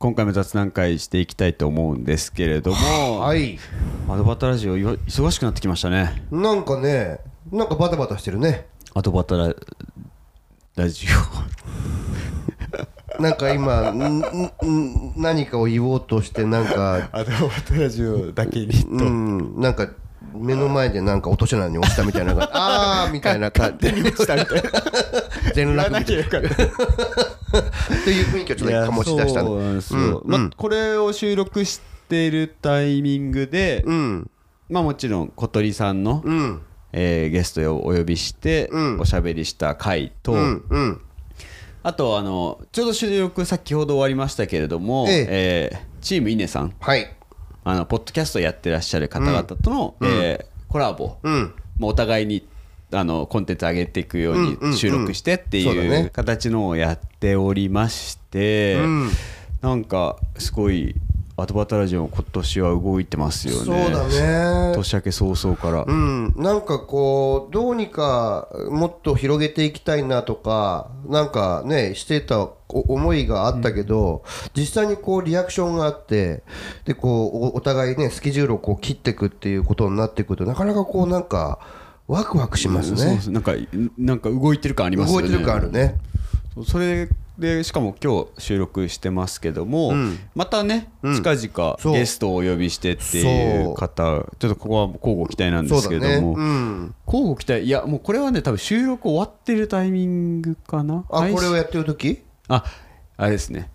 今回も雑談会していきたいと思うんですけれども、はい。アドバタラジオ忙しくなってきましたね。なんかねなんかバタバタしてるね。アドバタララジなんか今んんん何かを言おうとしてなんかオアドバタラジオだけにうんなんか目の前でなんか落とし穴に落ちたみたいなあーみたいな感じ。でしたみたいな全落みたいなった。っていう雰囲気をちょっと醸し出したそうなんまあ、これを収録しているタイミングで、うん。まあ、もちろん小鳥さんの、うん。えーゲストをお呼びしてうん。おしゃべりした回と、うんうん。あとあのちょうど収録先ほど終わりましたけれども、ええ。ーチームイネさん。はい。あのポッドキャストやってらっしゃる方々との、えーコラボ、うん。まあお互いにあのコンテンツ上げていくよううんうんうん。に収録してっていう形のをやっておりまして、うん。なんかすごいアドバタラジオも今年は動いてますよね。そうだね。年明け早々から、うん、なんかこうどうにかもっと広げていきたいなとかなんかねしてたお思いがあったけど、実際にこうリアクションがあってでこうおお互いねスケジュールをこう切っていくっていうことになってくるとなかなかこうなんかワクワクしますね。そうそうなんかなんか動いてる感ありますよね。動いてる感あるね。それでしかも今日収録してますけども、うん。またね、うん。近々ゲストをお呼びしてっていう方ちょっとここは交互期待なんですけども、うん。交互期待。いやもうこれはね多分収録終わってるタイミングかな？あこれをやってる時？ああれですね。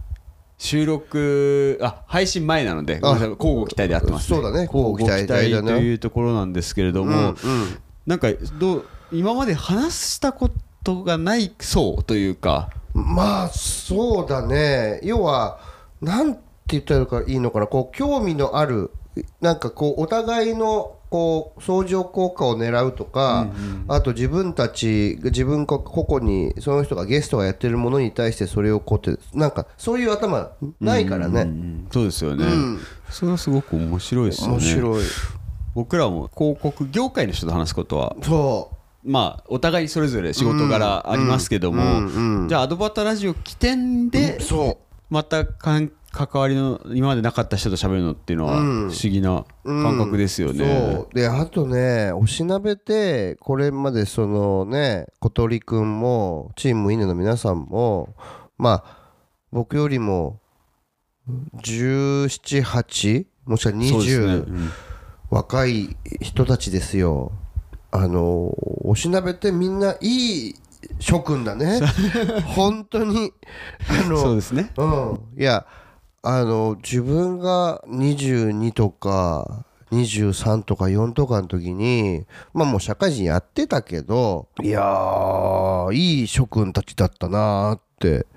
収録あ配信前なので交互期待でやってます、そうだね。交互期待というところなんですけれども、うんうんなんかどう今まで話したことがないそうというか。まあそうだね。要はなんて言ったらいいのかな。こう興味のあるなんかこうお互いのこう相乗効果を狙うとか、あと自分たち自分個々にその人がゲストがやってるものに対してそれをこうってなんかそういう頭ないからね、うんそうですよね、ん。それはすごく面白いですよね。面白い僕らも広告業界の人と話すことはそまあお互いそれぞれ仕事柄ありますけども、うんうんうん。じゃあアドバタラジオ起点でまた関わりの今までなかった人と喋るのっていうのは不うん。思議な感覚ですよね、そう。であとねおしなべてこれまでそのね小鳥くんもチームイネの皆さんもまあ僕よりも178もしくはそうですね。20、うん若い人たちですよ。あのおしなべてみんないい諸君だね。本当に。あのそうですね。うん、いやあの自分が22とか23とか4とかの時にまあもう社会人やってたけどいやーいい諸君たちだったなーって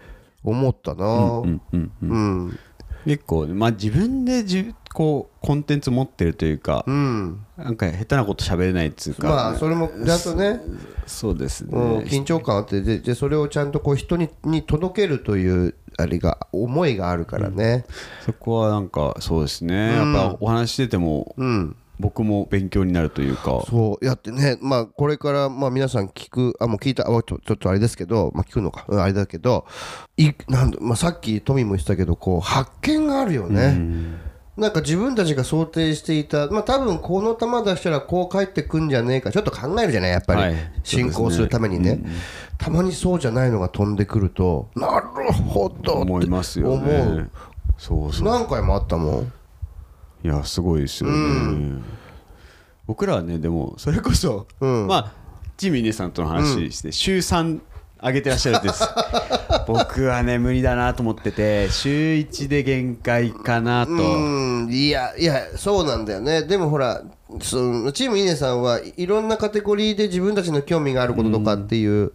思ったなー。うんうんうん。うん結構まあ自分でじこうコンテンツ持ってるというか、うん。なんか下手なこと喋れないっつうか、まあそれもちゃんとね。そうですね、うん、緊張感あってででそれをちゃんとこう人にに届けるというあれが思いがあるからね。そこはなんかそうですね、やっぱお話ししててもうん僕も勉強になるというか。そうやってねまあこれからまあ皆さん聞くあもう聞いたあちょちょっとあれですけどまあ聞くのか、うんあれだけどいなんだ、まあ、さっきトミーも言ってたけどこう発見があるよね、なんか自分たちが想定していた、まあ多分この球出したらこう返ってくんじゃねえか、ちょっと考えるじゃない、やっぱり、はい。進行するためにね、たまにそうじゃないのが飛んでくると、なるほどって思いますよね。思う。そうそう。何回もあったもん。いやすごいですよね、僕らはねでもそれこそ、うん。まあジミーネさんとの話して、週3上げてらっしゃるんです。僕はね無理だなと思ってて週1で限界かなと、うん。いやいやそうなんだよね。でもほらそのチームイネさんはいろんなカテゴリーで自分たちの興味があることとかっていう、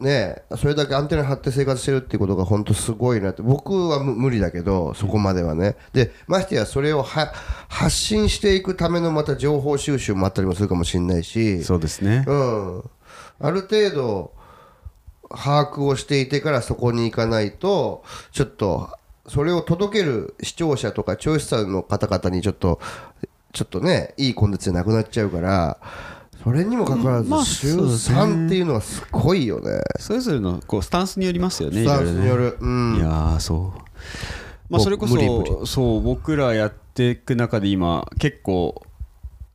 ねそれだけアンテナ張って生活してるってことが本当すごいなって。僕は無無理だけどそこまではね。でましてやそれをは発信していくためのまた情報収集もあったりもするかもしれないし。そうですね。うん、ある程度把握をしていてからそこに行かないとちょっとそれを届ける視聴者とか聴取者の方々にちょっとちょっとねいいコンテンツでなくなっちゃうからそれにもかかわらずまあ週そうですね3っていうのはすごいよね。それぞれのこうスタンスによりますよねスタンスによる。うん。いやーそう。まあ、それこ無理無理。そそう僕らやっていく中で今結構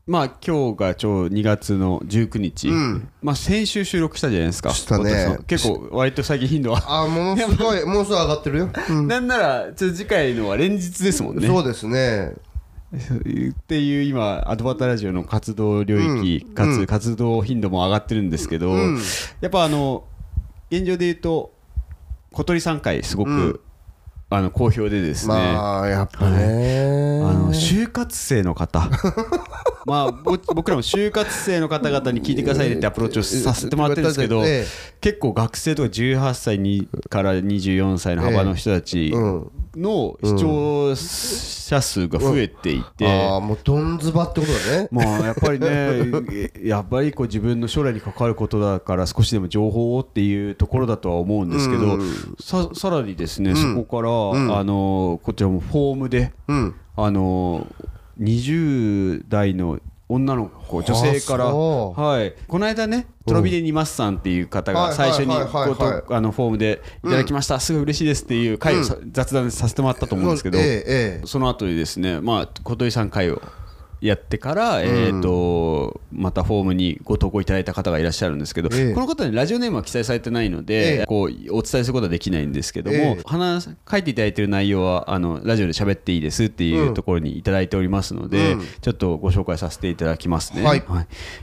まあ今日がちょうど2月の19日、まあ先週収録したじゃないですか。したね。結構割と最近頻度は。あものすごいもうすぐ上がってるよ、うん。なんならちょっと次回のは連日ですもんね。そうですね。っていう今アドバタラジオの活動領域、かつ活動頻度も上がってるんですけど、やっぱあの現状で言うと小鳥さん回すごく、あの好評でですね、まあやっぱね、あの就活生の方まあぼ 僕らも就活生の方々に聞いてくださいねってアプローチをさせてもらってるんですけど、ええ。結構学生とか18歳にから24歳の幅の人たちの視聴者数が増えていて、ああもうどんずばってことだね。まあやっぱりね やっぱりこう自分の将来に関わることだから少しでも情報をっていうところだとは思うんですけど、ささらにですね、そこから、あのこちらもフォームで、うん。あの20代の女の子女性から、はい、この間ねトロビデニマスさんっていう方はいが最初にあのフォームでいただきました、すごい嬉しいですっていう回をさ雑談させてもらったと思うんですけど、ええええ。その後にですね、まあ、小鳥さん会をやってから、えー、とまたフォームにご投稿いただいた方がいらっしゃるんですけど、ええ。この方にラジオネームは記載されてないので、ええ。こうお伝えすることはできないんですけども、ええ。話書いていただいている内容はあのラジオで喋っていいですっていうところにいただいておりますので、ちょっとご紹介させていただきますね。はい。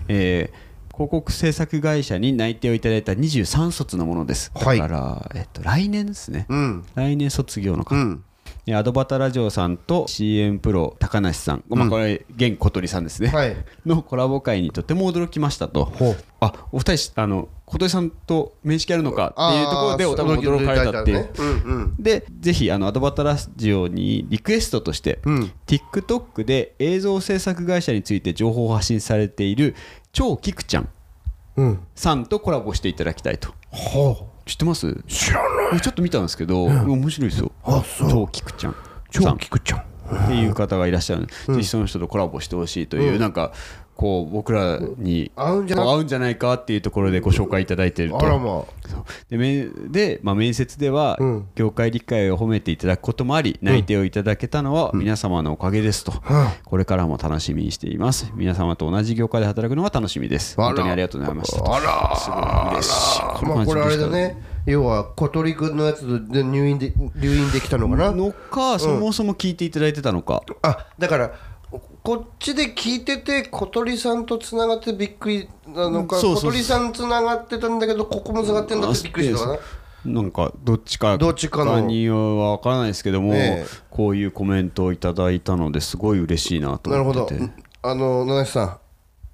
えー広告制作会社に内定をいただいた23卒のものです。だはい。から、えっと、来年ですね、うん。来年卒業の方、うん。えアドバタラジオさんと CM プロ高梨さん、まあ、これ現小鳥さんですね、はい。のコラボ会にとても驚きましたと。あお二人あの小鳥さんと面識あるのかっていうところで驚かれたって。いう、ね。うんうん。でぜひあのアドバタラジオにリクエストとして、うん。TikTok で映像制作会社について情報を発信されている超キクちゃんうん。さんとコラボしていただきたいと。ほ知ってます？う知らない。ちょっと見たんですけど、面白いですよ。あそう。超キクちゃん。さ超ん。聞くちゃん。っていう方がいらっしゃるので、ぜひその人とコラボしてほしいという、なんかこう僕らに合うんじゃないかっていうところでご紹介いただいていると。まそう。でめで、まあ、面接ではうん。業界理解を褒めていただくこともあり、内定をいただけたのは皆様のおかげですと、あこれからも楽しみにしています。皆様と同じ業界で働くのが楽しみです。本当にありがとうございました。とあら。すごい嬉しい。まあこれあれだね。要は小鳥くんのやつで入院で入院できたのかな？のかそもそも聞いていただいてたのか、あだからこっちで聞いてて小鳥さんとつながってびっくりなのかそうそうそう。小鳥さんつながってたんだけどここもつながってんだってびっくりしたのかな？なんかどっちかどっちかの。には分からないですけども、ええ。こういうコメントをいただいたのですごい嬉しいなとなるほど。思っててあの七瀬さん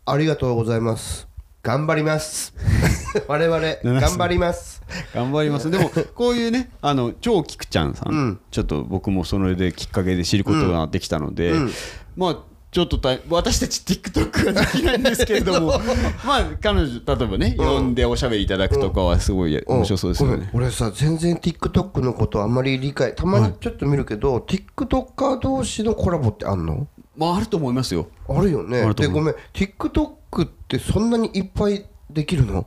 ありがとうございます。頑張ります。我々頑張ります。頑張ります。でもこういうねあの超キクちゃんさん、うん。ちょっと僕もそれできっかけで知ることができたので、まあちょっとた私たち TikTok はできないんですけれども。まあ彼女例えばね、呼んでおしゃべりいただくとかはすごい面白そうですよね、ごめん俺さ全然 TikTok のことあんまり理解たまにちょっと見るけど、TikToker 同士のコラボってあんの？まああると思いますよ。あるよね。でごめん。TikTok ってそんなにいっぱいできるの？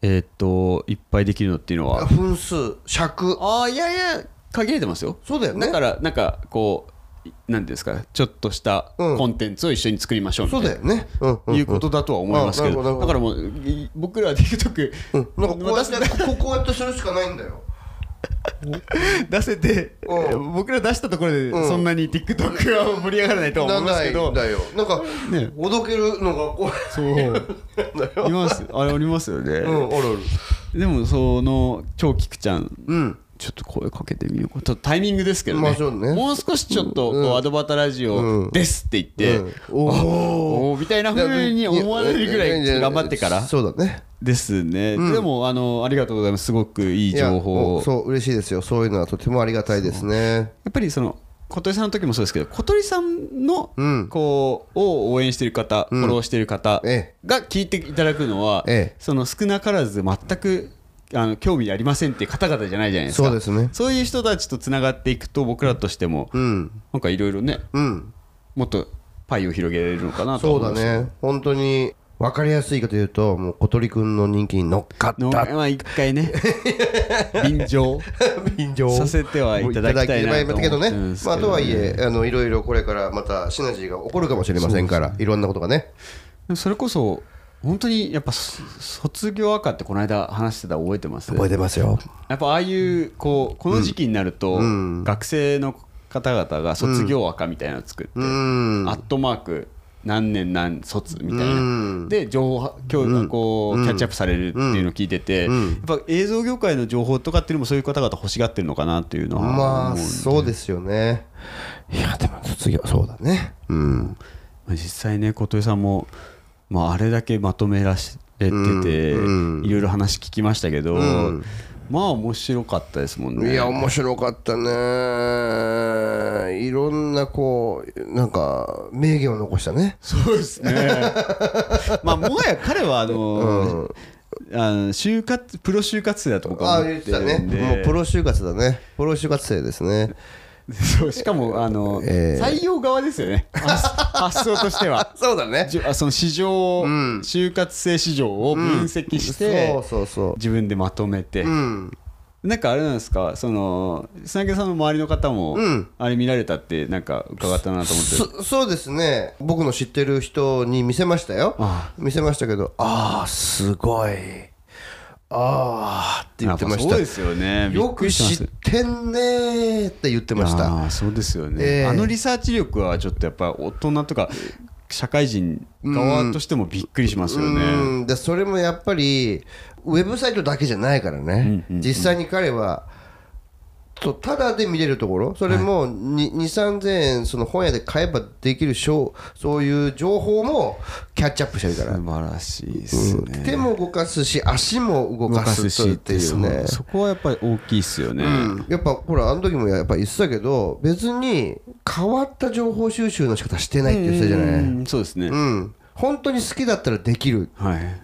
えーっといっぱいできるのっていうのは。分数尺。ああいやいや限られてますよ。そうだよね。だからなんかこういなんていうんですかちょっとしたうん。コンテンツを一緒に作りましょうみたいうな、そだよね。うんうんいうことだとは思いますけど,、だからもうい僕らは TikTok、うん。なんかこうやここうやってするしかないんだよ。出せて、う僕ら出したところでそんなに TikTok は盛り上がらないとは思いますけど、なんだよ。なんかね。おどけるのがこうそう。います。あれありますよね、うんあるある。でもその超キクちゃんうんちょっと声かけてみようか。ちょっとタイミングですけどね,、まあね。もう少しちょっとこう、アドバタラジオですって言って、うん。おあおおーみたいな風に思われるぐらい頑張ってから。そうだね。ですね、でもあのありがとうございます。すごくいい情報そう嬉しいですよ。そういうのはとてもありがたいですね。やっぱりその小鳥さんの時もそうですけど小鳥さんのうん。こうを応援している方、フォローしている方え。が聞いていただくのは、ええ。その少なからず全くあの興味ありませんっていう方々じゃないじゃないですか。そうですね。そういう人たちとつながっていくと僕らとしても、うん。なんかいろいろねうん。もっとパイを広げられるのかなとそうだ思います。ね。本当に分かりやすいかというともう小鳥くんの人気に乗っかった。のまあ一回ね。便乗。便乗。させてはいただきたいなといただけどね。ね。まあとはいえあのいろいろこれからまたシナジーが起こるかもしれませんからいろんなことがね。それこそ本当にやっぱそ卒業赤ってこの間話してたの覚えてます？覚えてますよ。やっぱああいうこうこの時期になると、学生の方々が卒業赤みたいなのを作って、うん。アットマーク何年何卒みたいな、うん。で情報今日がこう、キャッチアップされるっていうのを聞いてて、やっぱ映像業界の情報とかっていうのもそういう方々欲しがってるのかなっていうのはまあそうですよね。いやでも卒業そうだね。うん。まあ実際ね琴恵さんも、まあ、あれだけまとめられてて、うん。いろいろ話聞きましたけど、ん。まあ面白かったですもんね。いや面白かったね。いろんなこうなんか名言を残したね。そうですね。まあもはや彼はあの、あの就活プロ就活生だと僕はああ思っ言っててたね。るんで、もうプロ就活だね。プロ就活生ですね そうしかもあの、え採用側ですよね。発発想としては。そうだね。あその市場、就活生市場を分析して、そうそうそ自分でまとめて、ううん。なんかあれなんですか？その砂毛さんの周りの方も、うん。あれ見られたってなんか伺ったなと思って。そそうですね。僕の知ってる人に見せましたよ。あ見せましたけどああすごいああって言ってました。そうですよね。よく知ってんねーって言ってました。ああそうですよね、ええ。あのリサーチ力はちょっとやっぱ大人とか社会人側としてもびっくりしますよね、うん。でそれもやっぱりウェブサイトだけじゃないからね、実際に彼はとただで見れるところそれも2 3 0 0 0円その本屋で買えばできるしょうそういう情報もキャッチアップしてるから。素晴らしいですね、手も動かすし足も動かすとっていうねそそこはやっぱり大きいですよね、うん。やっぱほらあの時もやっぱ言ってたけど別に変わった情報収集の仕方してないって言ってたじゃない？うんそうですね、うん。本当に好きだったらできる。はい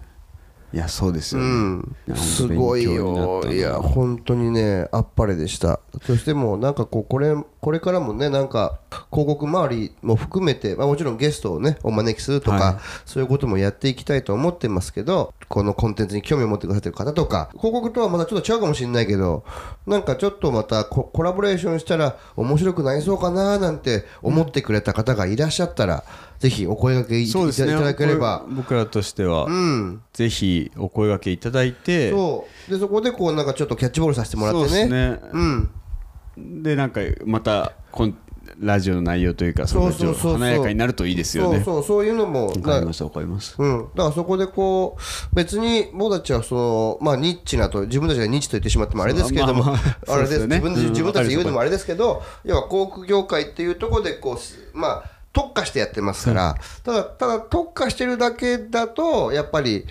いやそうですよね、うん。すごい本当勉強になったな。いよ。や本当にねあっぱれでした。そしてもうなんかこうこれこれからもねなんか広告周りも含めて、まあ、もちろんゲストをねお招きするとか、はい。そういうこともやっていきたいと思ってますけどこのコンテンツに興味を持ってくださってる方とか広告とはまたちょっと違うかもしれないけどなんかちょっとまたココラボレーションしたら面白くなりそうかななんて思ってくれた方がいらっしゃったら、ぜひお声掛けいね。いただければ。僕らとしては、うん。ぜひお声掛けいただいて。そう。でそこでこうなんかちょっとキャッチボールさせてもらってね。そうですね。うん。でなんかまたこんラジオの内容というかそのそうそう華やかになるといいですよね。そうそうそういうのもなわかりますわかります。うん、だからそこでこう別に僕たちはその、まあ、ニッチなと自分たちがニッチと言ってしまってもあれですけれども、まあまああれです。ね。自分自分たちで言うのもあれですけど、要は航空業界っていうところでこうすまあ特化してやってますから、ただただ特化してるだけだとやっぱり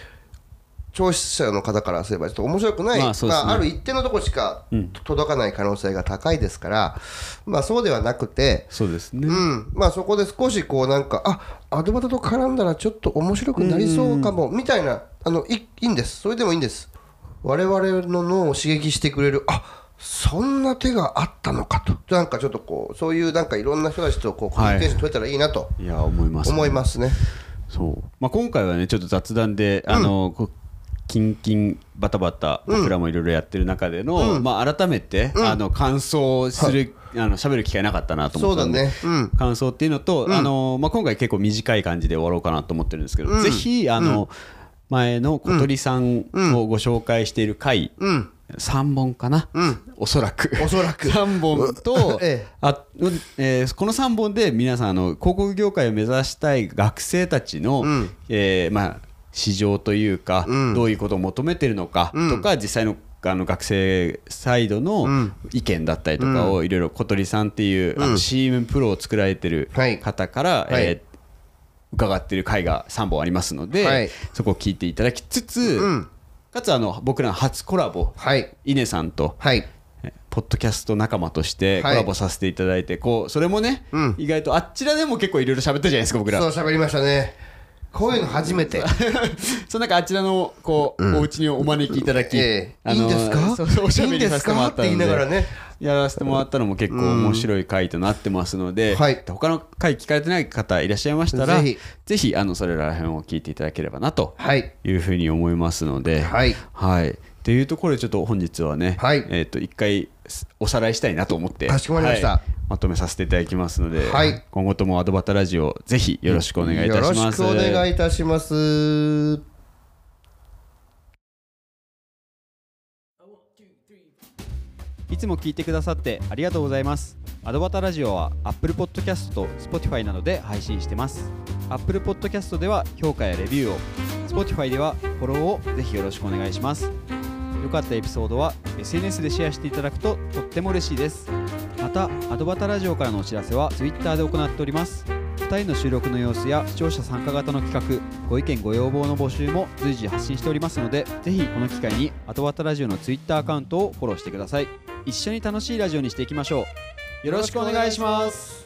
聴取者の方からすればちょっと面白くない、まあまあある一定のところしか届かない可能性が高いですから、まあそうではなくて、そうですね、うん、まあそこで少しこうなんかあアドバタと絡んだらちょっと面白くなりそうかもみたいなあのいいいんです。それでもいいんです。我々の脳を刺激してくれるあそんな手があったのかと。なんかちょっとこうそういうなんかいろんな人たちとこうコミュニケーション取れたらいいなと。い、や思います思いますね。そう、まあ、今回はねちょっと雑談で、あのこうキンキンバタバタ僕らもいろいろやってる中での、まあ、改めて、あの感想をする、あの喋る機会なかったなと思ったんで、そうだね。うん。感想っていうのと、あのまあ、今回結構短い感じで終わろうかなと思ってるんですけど、ぜひあの、前の小鳥さんをご紹介している回、うん3本かな、おそらく。おそらく。3本と、ええ。あえーこの3本で皆さんあの広告業界を目指したい学生たちの、えーまあ、市場というか、どういうことを求めてるのかとか、実際のあの学生サイドの意見だったりとかをいろいろ小鳥さんっていう、あの CM プロを作られてるはい。方から、はい。えー伺っている回が3本ありますので、はい。そこを聞いていただきつつ、んかつあの僕らの初コラボ、はい。稲さんと、はい。えポッドキャスト仲間としてコはい。ラボさせていただいて、こうそれもね、うん。意外とあちらでも結構いろいろ喋ったじゃないですか僕ら。そう喋りましたねこういうの初めて。そのなんかあちらのこう、お家にお招きいただき、えいいんですか？そうそうおしゃべりさせてもらったのいいんですか？って言いながらでね。やらせてもらったのも結構面白い回となってますので、はい。他の回聞かれてない方いらっしゃいましたらぜぜひひあのそれら辺を聞いていただければなとはい。いうふうに思いますので、はい。はい。っていうところでちょっと本日はね、はいえっ、と一回おさらいしたいなと思って、かしこまりましたはいまとめさせていただきますので、はい今後ともアドバタラジオぜひよろしくお願いいたします。よろしくお願いいたしますいつも聞いてくださってありがとうございます。アドバタラジオは Apple Podcast と Spotify などで配信してます。Apple Podcast では評価やレビューを、Spotify ではフォローをぜひよろしくお願いします。良かったエピソードは SNS でシェアしていただくととっても嬉しいです。また、アドバタラジオからのお知らせは Twitter で行っております。2人の収録の様子や視聴者参加型の企画、ご意見ご要望の募集も随時発信しておりますので、ぜひこの機会にアドバタラジオの Twitter アカウントをフォローしてください。一緒に楽しいラジオにしていきましょう。よろしくお願いします。